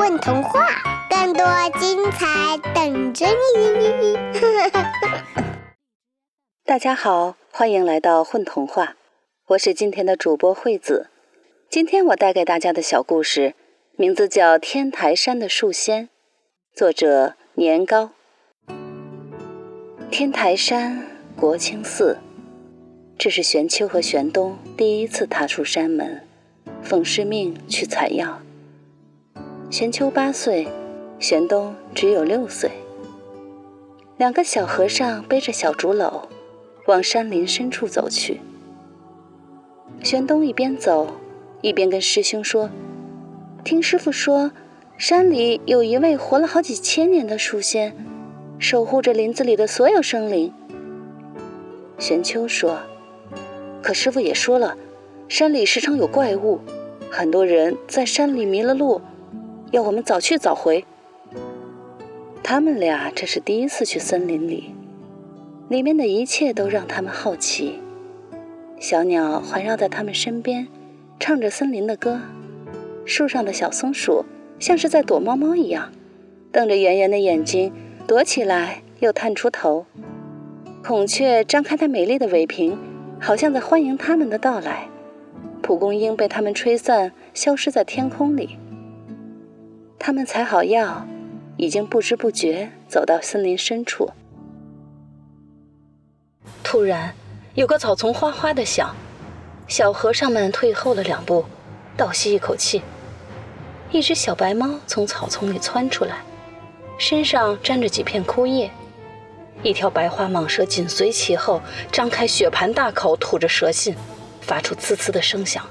混童话，更多精彩等着你！大家好，欢迎来到混童话，我是今天的主播惠子。今天我带给大家的小故事，名字叫《天台山的树仙》，作者年糕。天台山国清寺，这是玄秋和玄冬第一次踏出山门，奉师命去采药。玄秋八岁，玄冬只有六岁。两个小和尚背着小竹篓，往山林深处走去。玄冬一边走，一边跟师兄说：“听师傅说，山里有一位活了好几千年的树仙，守护着林子里的所有生灵。”玄秋说：“可师傅也说了，山里时常有怪物，很多人在山里迷了路。”要我们早去早回。他们俩这是第一次去森林里，里面的一切都让他们好奇。小鸟环绕在他们身边，唱着森林的歌；树上的小松鼠像是在躲猫猫一样，瞪着圆圆的眼睛，躲起来又探出头。孔雀张开它美丽的尾屏，好像在欢迎他们的到来。蒲公英被他们吹散，消失在天空里。他们采好药，已经不知不觉走到森林深处。突然，有个草丛哗哗的响，小和尚们退后了两步，倒吸一口气。一只小白猫从草丛里窜出来，身上沾着几片枯叶。一条白花蟒蛇紧随其后，张开血盘大口吐着蛇信，发出呲呲的声响。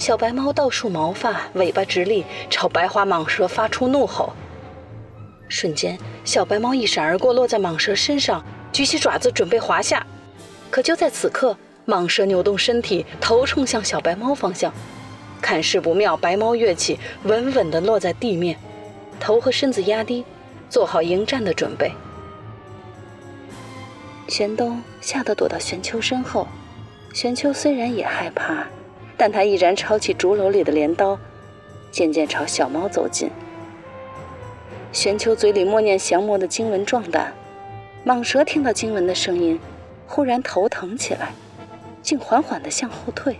小白猫倒竖毛发，尾巴直立，朝白花蟒蛇发出怒吼。瞬间，小白猫一闪而过，落在蟒蛇身上，举起爪子准备滑下。可就在此刻，蟒蛇扭动身体，头冲向小白猫方向。看势不妙，白猫跃起，稳稳地落在地面，头和身子压低，做好迎战的准备。玄冬吓得躲到玄秋身后，玄秋虽然也害怕。但他毅然抄起竹篓里的镰刀，渐渐朝小猫走近。玄秋嘴里默念降魔的经文壮胆，蟒蛇听到经文的声音，忽然头疼起来，竟缓缓地向后退。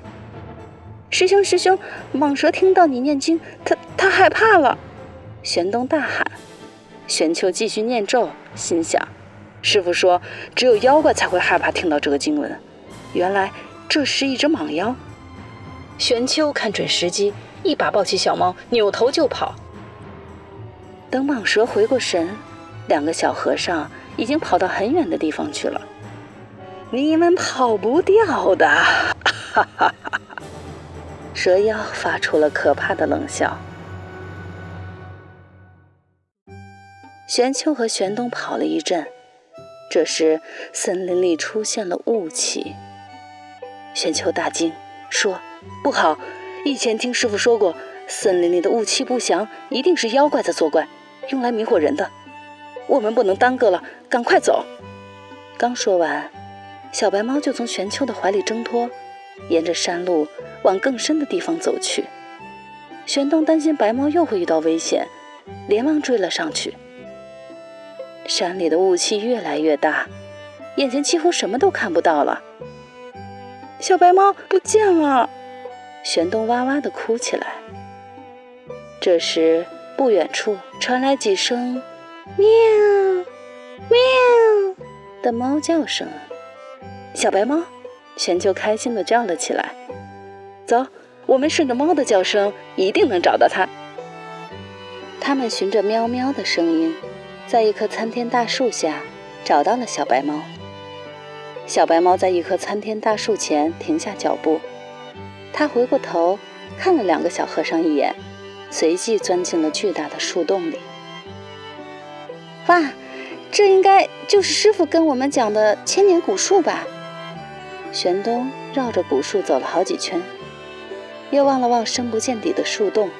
师兄，师兄，蟒蛇听到你念经，它它害怕了。玄冬大喊。玄秋继续念咒，心想：师傅说只有妖怪才会害怕听到这个经文，原来这是一只蟒妖。玄秋看准时机，一把抱起小猫，扭头就跑。等蟒蛇回过神，两个小和尚已经跑到很远的地方去了。你们跑不掉的！哈哈哈哈！蛇妖发出了可怕的冷笑。玄秋和玄冬跑了一阵，这时森林里出现了雾气。玄秋大惊，说。不好！以前听师傅说过，森林里的雾气不祥，一定是妖怪在作怪，用来迷惑人的。我们不能耽搁了，赶快走！刚说完，小白猫就从玄秋的怀里挣脱，沿着山路往更深的地方走去。玄冬担心白猫又会遇到危险，连忙追了上去。山里的雾气越来越大，眼前几乎什么都看不到了。小白猫不见了！玄冬哇哇地哭起来。这时，不远处传来几声“喵，喵”的猫叫声。小白猫，玄秋开心地叫了起来：“走，我们顺着猫的叫声，一定能找到它。”他们循着喵喵的声音，在一棵参天大树下找到了小白猫。小白猫在一棵参天大树前停下脚步。他回过头，看了两个小和尚一眼，随即钻进了巨大的树洞里。哇，这应该就是师傅跟我们讲的千年古树吧？玄东绕着古树走了好几圈，又望了望深不见底的树洞。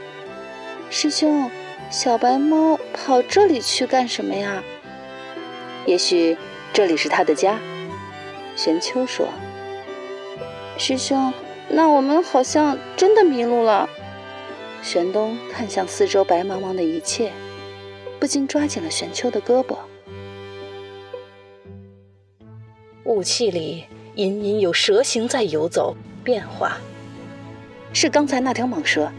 师兄，小白猫跑这里去干什么呀？也许这里是它的家。玄秋说：“师兄。”那我们好像真的迷路了。玄东看向四周白茫茫的一切，不禁抓紧了玄秋的胳膊。雾气里隐隐有蛇形在游走变化，是刚才那条蟒蛇。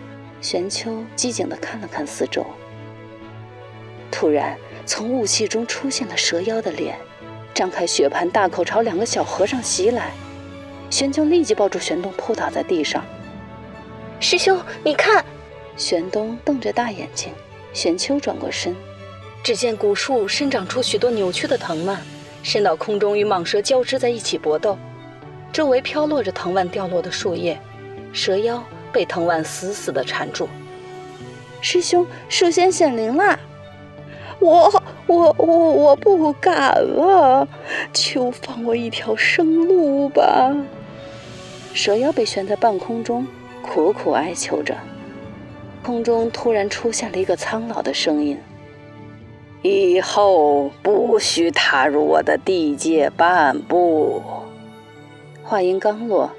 玄秋机警地看了看四周，突然从雾气中出现了蛇妖的脸，张开血盆大口朝两个小和尚袭来。玄秋立即抱住玄东，扑倒在地上。师兄，你看！玄东瞪着大眼睛。玄秋转过身，只见古树生长出许多扭曲的藤蔓，伸到空中与蟒蛇交织在一起搏斗，周围飘落着藤蔓掉落的树叶，蛇妖被藤蔓死死地缠住。师兄，树仙显灵了！我我我我不敢了，求放我一条生路吧！蛇妖被悬在半空中，苦苦哀求着。空中突然出现了一个苍老的声音：“以后不许踏入我的地界半步。”话音刚落，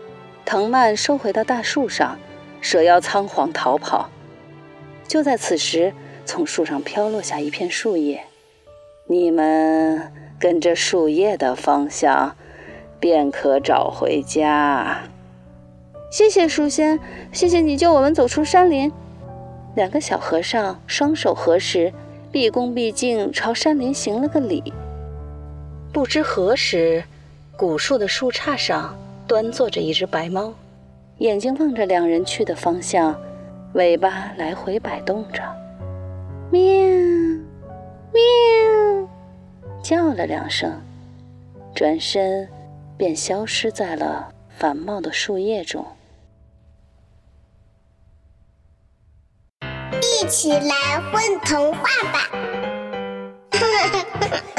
藤蔓收回到大树上，蛇妖仓皇逃跑。就在此时，从树上飘落下一片树叶，你们跟着树叶的方向，便可找回家。谢谢书仙，谢谢你救我们走出山林。两个小和尚双手合十，毕恭毕敬朝山林行了个礼。不知何时，古树的树杈上端坐着一只白猫，眼睛望着两人去的方向，尾巴来回摆动着，喵，喵，叫了两声，转身便消失在了繁茂的树叶中。一起来混童话吧！